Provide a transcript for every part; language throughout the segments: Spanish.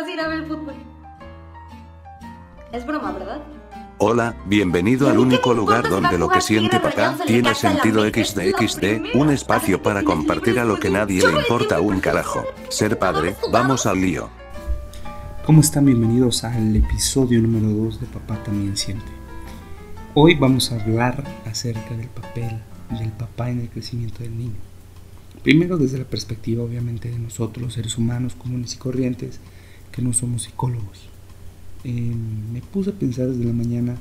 vas a ir a ver el fútbol. Es broma, ¿verdad? Hola, bienvenido al único lugar donde lo que siente papá tiene sentido XD un espacio para compartir a lo que nadie le importa un carajo. Ser padre, vamos al lío. ¿Cómo están? Bienvenidos al episodio número 2 de Papá también siente. Hoy vamos a hablar acerca del papel del papá en el crecimiento del niño. Primero desde la perspectiva obviamente de nosotros, los seres humanos comunes y corrientes, que no somos psicólogos. Eh, me puse a pensar desde la mañana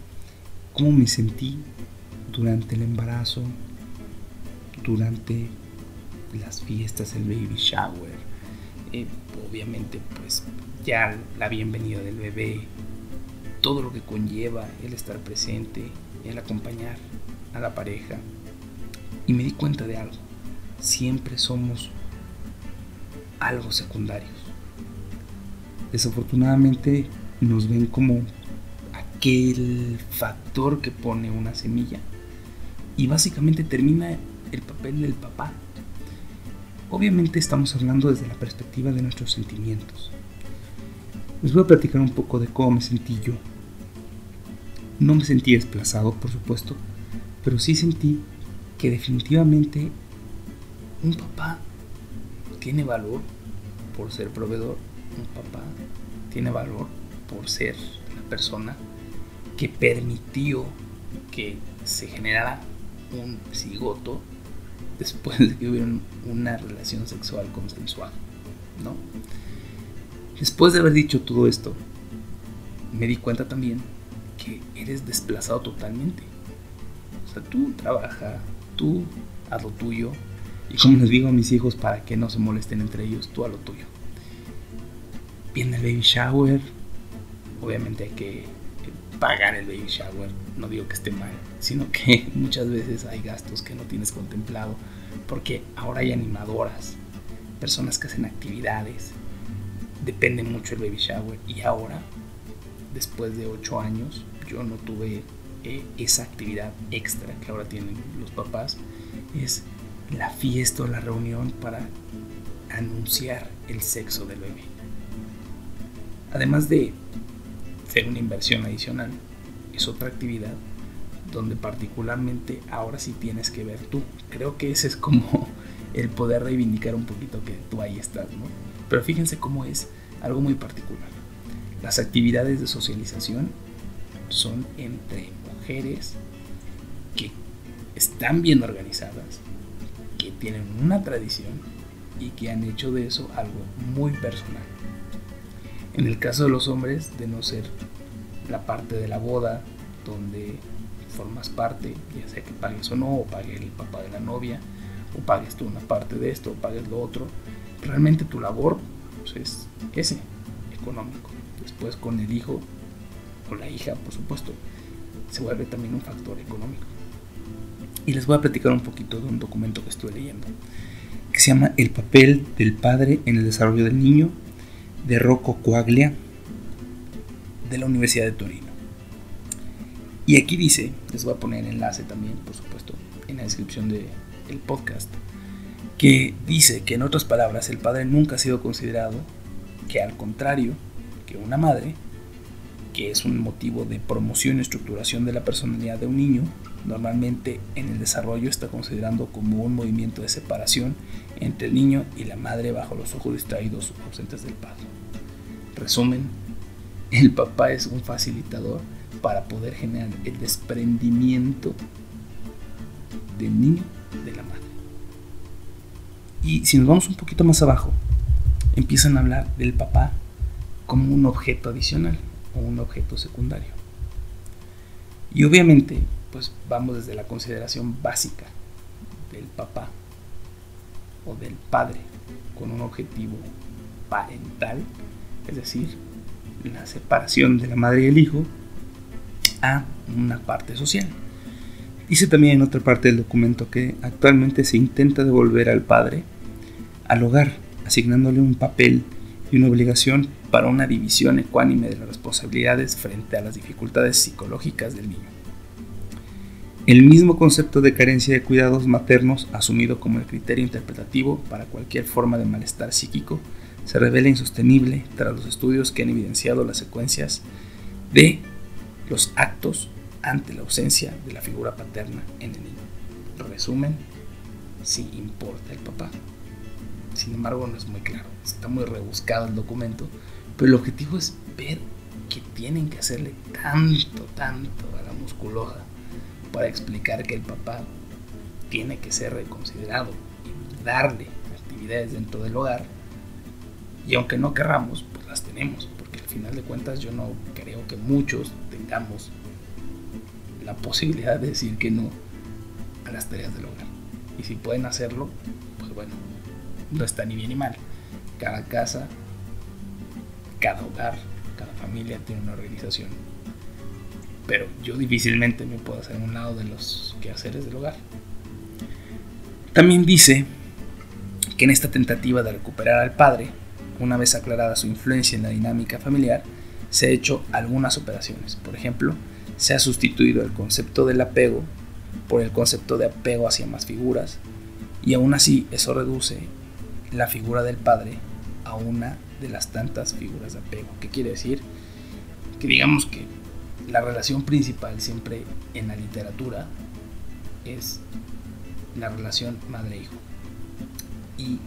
cómo me sentí durante el embarazo, durante las fiestas, el baby shower, eh, obviamente pues ya la bienvenida del bebé, todo lo que conlleva el estar presente, el acompañar a la pareja. Y me di cuenta de algo, siempre somos algo secundarios. Desafortunadamente nos ven como aquel factor que pone una semilla y básicamente termina el papel del papá. Obviamente estamos hablando desde la perspectiva de nuestros sentimientos. Les voy a platicar un poco de cómo me sentí yo. No me sentí desplazado, por supuesto, pero sí sentí que definitivamente un papá tiene valor por ser proveedor. Un papá tiene valor por ser la persona que permitió que se generara un cigoto después de que hubiera una relación sexual consensual, ¿no? Después de haber dicho todo esto, me di cuenta también que eres desplazado totalmente. O sea, tú trabaja, tú haz lo tuyo, y como les digo a mis hijos para que no se molesten entre ellos, tú a lo tuyo. Viene el baby shower, obviamente hay que pagar el baby shower, no digo que esté mal, sino que muchas veces hay gastos que no tienes contemplado, porque ahora hay animadoras, personas que hacen actividades, depende mucho el baby shower, y ahora, después de 8 años, yo no tuve eh, esa actividad extra que ahora tienen los papás, es la fiesta o la reunión para anunciar el sexo del bebé. Además de ser una inversión adicional, es otra actividad donde particularmente ahora sí tienes que ver tú. Creo que ese es como el poder reivindicar un poquito que tú ahí estás, ¿no? Pero fíjense cómo es algo muy particular. Las actividades de socialización son entre mujeres que están bien organizadas, que tienen una tradición y que han hecho de eso algo muy personal. En el caso de los hombres, de no ser la parte de la boda donde formas parte, ya sea que pagues o no, o pague el papá de la novia, o pagues tú una parte de esto, o pagues lo otro, realmente tu labor pues, es ese, económico. Después con el hijo o la hija, por supuesto, se vuelve también un factor económico. Y les voy a platicar un poquito de un documento que estuve leyendo, que se llama El papel del padre en el desarrollo del niño de Rocco Coaglia de la Universidad de Torino. Y aquí dice, les voy a poner el enlace también, por supuesto, en la descripción del podcast, que dice que en otras palabras el padre nunca ha sido considerado que al contrario que una madre, que es un motivo de promoción y estructuración de la personalidad de un niño, normalmente en el desarrollo está considerando como un movimiento de separación entre el niño y la madre bajo los ojos distraídos ausentes del padre. Resumen, el papá es un facilitador para poder generar el desprendimiento del niño de la madre. Y si nos vamos un poquito más abajo, empiezan a hablar del papá como un objeto adicional o un objeto secundario. Y obviamente pues vamos desde la consideración básica del papá del padre con un objetivo parental, es decir, la separación de la madre y el hijo, a una parte social. Dice también en otra parte del documento que actualmente se intenta devolver al padre al hogar, asignándole un papel y una obligación para una división ecuánime de las responsabilidades frente a las dificultades psicológicas del niño. El mismo concepto de carencia de cuidados maternos asumido como el criterio interpretativo para cualquier forma de malestar psíquico se revela insostenible tras los estudios que han evidenciado las secuencias de los actos ante la ausencia de la figura paterna en el niño. Resumen, si importa el papá. Sin embargo, no es muy claro, está muy rebuscado el documento, pero el objetivo es ver que tienen que hacerle tanto, tanto a la musculosa para explicar que el papá tiene que ser reconsiderado y darle actividades dentro del hogar. Y aunque no querramos, pues las tenemos, porque al final de cuentas yo no creo que muchos tengamos la posibilidad de decir que no a las tareas del hogar. Y si pueden hacerlo, pues bueno, no está ni bien ni mal. Cada casa, cada hogar, cada familia tiene una organización. Pero yo difícilmente me puedo hacer un lado de los quehaceres del hogar. También dice que en esta tentativa de recuperar al padre, una vez aclarada su influencia en la dinámica familiar, se ha hecho algunas operaciones. Por ejemplo, se ha sustituido el concepto del apego por el concepto de apego hacia más figuras, y aún así eso reduce la figura del padre a una de las tantas figuras de apego. ¿Qué quiere decir? Que digamos que la relación principal siempre en la literatura es la relación madre-hijo. Y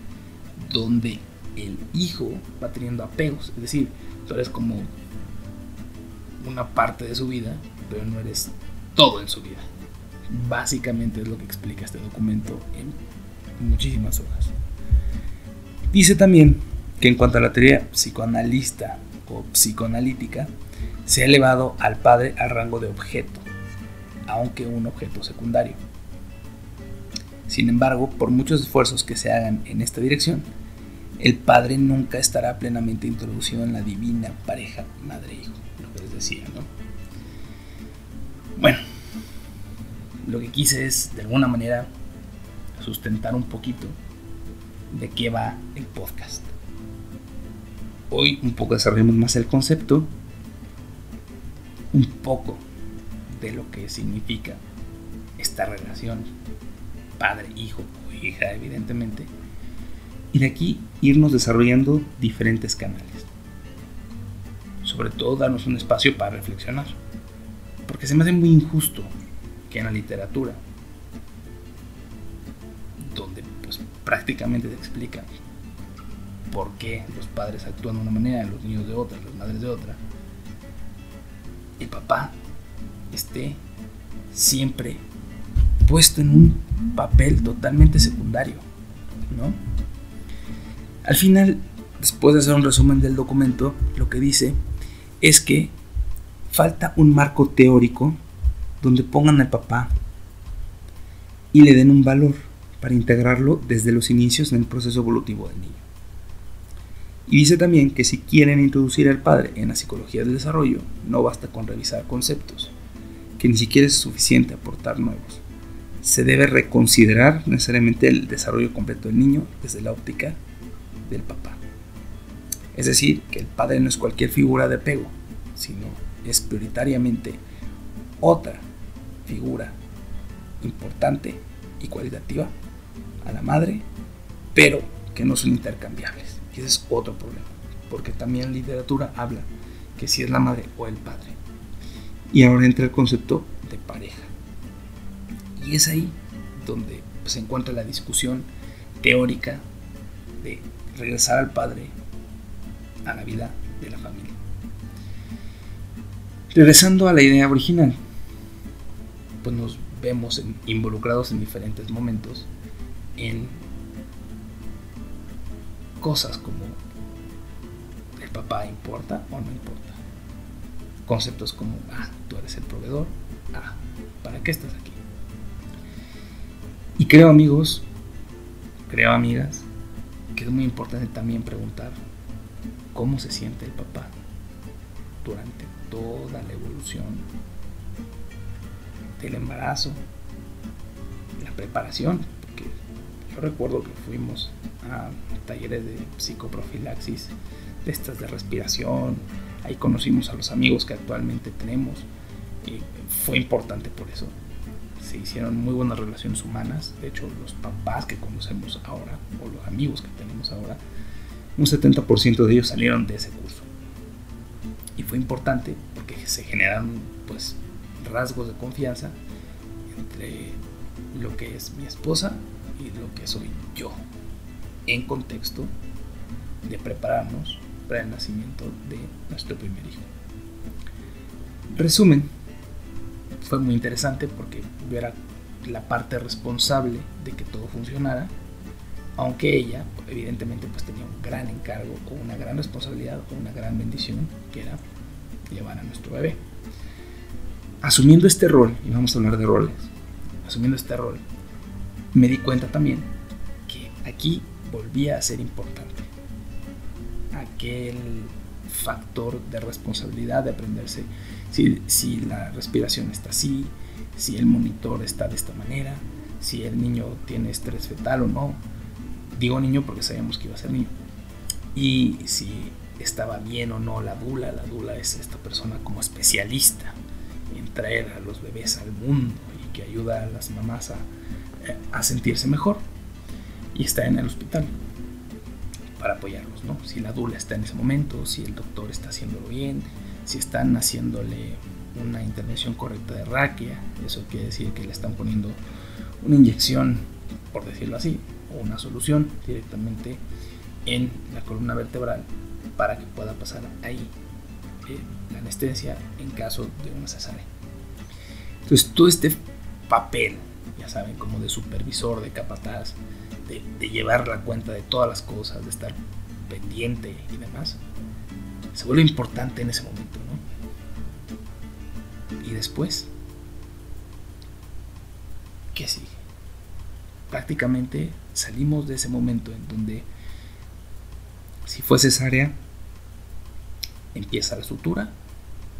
donde el hijo va teniendo apegos, es decir, tú eres como una parte de su vida, pero no eres todo en su vida. Básicamente es lo que explica este documento en muchísimas hojas. Dice también que en cuanto a la teoría psicoanalista o psicoanalítica, se ha elevado al padre al rango de objeto, aunque un objeto secundario. Sin embargo, por muchos esfuerzos que se hagan en esta dirección, el padre nunca estará plenamente introducido en la divina pareja madre-hijo, lo que les decía, ¿no? Bueno, lo que quise es, de alguna manera, sustentar un poquito de qué va el podcast. Hoy un poco desarrollemos más el concepto, un poco de lo que significa esta relación padre, hijo o hija, evidentemente, y de aquí irnos desarrollando diferentes canales. Sobre todo darnos un espacio para reflexionar, porque se me hace muy injusto que en la literatura, donde pues prácticamente te explica por qué los padres actúan de una manera, los niños de otra, las madres de otra, el papá esté siempre puesto en un papel totalmente secundario, ¿no? Al final, después de hacer un resumen del documento, lo que dice es que falta un marco teórico donde pongan al papá y le den un valor para integrarlo desde los inicios en el proceso evolutivo del niño. Y dice también que si quieren introducir al padre en la psicología del desarrollo, no basta con revisar conceptos, que ni siquiera es suficiente aportar nuevos. Se debe reconsiderar necesariamente el desarrollo completo del niño desde la óptica del papá. Es decir, que el padre no es cualquier figura de apego, sino es prioritariamente otra figura importante y cualitativa a la madre, pero que no son intercambiables. Y ese es otro problema, porque también literatura habla que si es la madre o el padre. Y ahora entra el concepto de pareja. Y es ahí donde se encuentra la discusión teórica de regresar al padre a la vida de la familia. Regresando a la idea original, pues nos vemos involucrados en diferentes momentos en cosas como el papá importa o no importa. Conceptos como, ah, tú eres el proveedor, ah, ¿para qué estás aquí? Y creo amigos, creo amigas, que es muy importante también preguntar cómo se siente el papá durante toda la evolución del embarazo, la preparación, porque yo recuerdo que fuimos a talleres de psicoprofilaxis, de de respiración, ahí conocimos a los amigos que actualmente tenemos y fue importante por eso. Se hicieron muy buenas relaciones humanas, de hecho los papás que conocemos ahora o los amigos que tenemos ahora un 70% de ellos salieron de ese curso. Y fue importante porque se generaron pues rasgos de confianza entre lo que es mi esposa y lo que soy yo en contexto de prepararnos para el nacimiento de nuestro primer hijo. Resumen, fue muy interesante porque yo era la parte responsable de que todo funcionara, aunque ella evidentemente pues tenía un gran encargo o una gran responsabilidad o una gran bendición que era llevar a nuestro bebé. Asumiendo este rol, y vamos a hablar de roles, asumiendo este rol, me di cuenta también que aquí volvía a ser importante aquel factor de responsabilidad de aprenderse si, si la respiración está así, si el monitor está de esta manera, si el niño tiene estrés fetal o no. Digo niño porque sabíamos que iba a ser niño. Y si estaba bien o no la dula. La dula es esta persona como especialista en traer a los bebés al mundo y que ayuda a las mamás a, a sentirse mejor. Y está en el hospital para apoyarlos, ¿no? Si la dula está en ese momento, si el doctor está haciéndolo bien, si están haciéndole una intervención correcta de raquia, eso quiere decir que le están poniendo una inyección, por decirlo así, o una solución directamente en la columna vertebral para que pueda pasar ahí eh, la anestesia en caso de una cesárea. Entonces todo este papel, ya saben, como de supervisor, de capataz, de, llevar la cuenta de todas las cosas, de estar pendiente y demás, se vuelve importante en ese momento, ¿no? Y después, ¿qué sigue? Prácticamente salimos de ese momento en donde si fue cesárea, empieza la sutura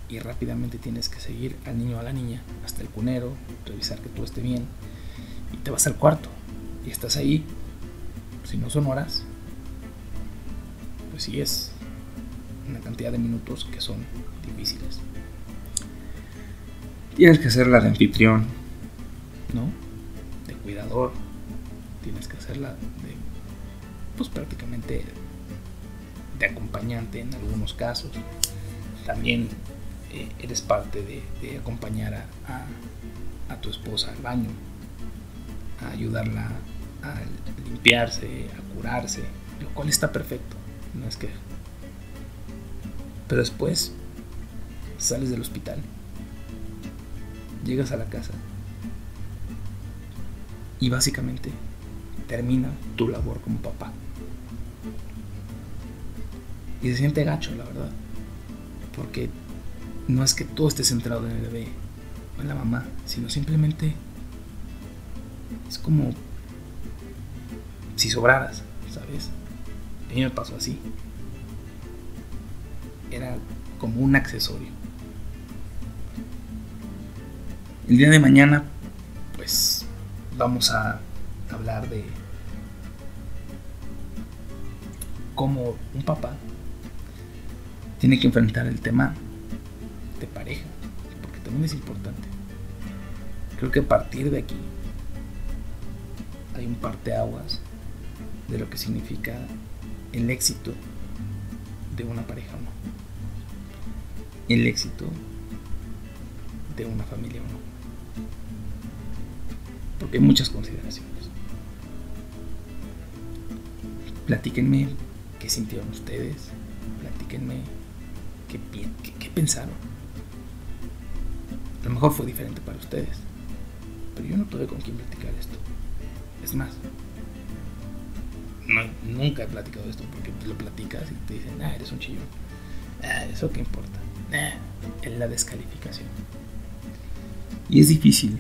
y rápidamente tienes que seguir al niño o a la niña hasta el cunero, revisar que todo esté bien y te vas al cuarto y estás ahí. Si no son horas, pues sí es una cantidad de minutos que son difíciles. Tienes que hacerla de anfitrión, ¿no? De cuidador. Tienes que hacerla de, pues prácticamente de acompañante en algunos casos. También eh, eres parte de, acompañar a, a, tu esposa al baño, a ayudarla a limpiarse, a curarse, lo cual está perfecto. No es que pero después sales del hospital, llegas a la casa y básicamente termina tu labor como papá. Y se siente gacho, la verdad. Porque no es que todo esté centrado en el bebé o en la mamá, sino simplemente es como si sobraras, ¿sabes? A mí me pasó así era como un accesorio. El día de mañana, pues vamos a hablar de cómo un papá tiene que enfrentar el tema de pareja, porque también es importante. Creo que a partir de aquí hay un parteaguas de lo que significa el éxito de una pareja o no el éxito de una familia o no. Porque hay muchas consideraciones. Platíquenme qué sintieron ustedes, platíquenme qué, qué, pensaron. A lo mejor fue diferente para ustedes, pero yo no tuve con quién platicar esto. Es más, nunca he platicado esto porque lo platicas y te dicen, ah, eres un chillón. Ah, eso qué importa en la descalificación. Y es difícil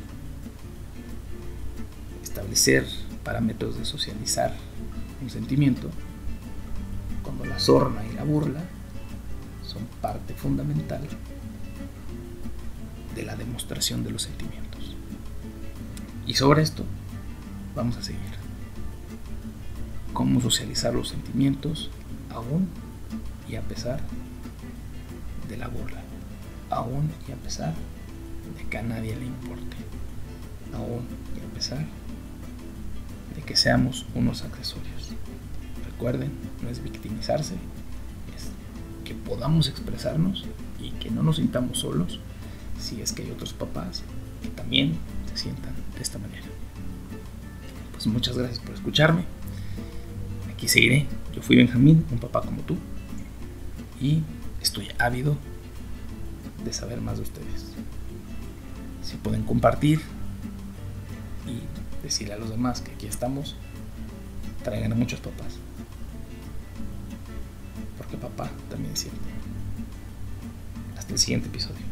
establecer parámetros de socializar un sentimiento cuando la sorna y la burla son parte fundamental de la demostración de los sentimientos. Y sobre esto vamos a seguir. Cómo socializar los sentimientos aún y a pesar de la burla, aún y a pesar de que a nadie le importe, aún y a pesar de que seamos unos accesorios. recuerden, no es victimizarse, es que podamos expresarnos y que no nos sintamos solos si es que hay otros papás que también se sientan de esta manera. Pues muchas gracias por escucharme. Aquí seguiré. Yo fui Benjamín, un papá como tú, y estoy ávido de saber más de ustedes. Si pueden compartir y decirle a los demás que aquí estamos, traigan a muchos papás. Porque papá también es cierto. Hasta el siguiente episodio.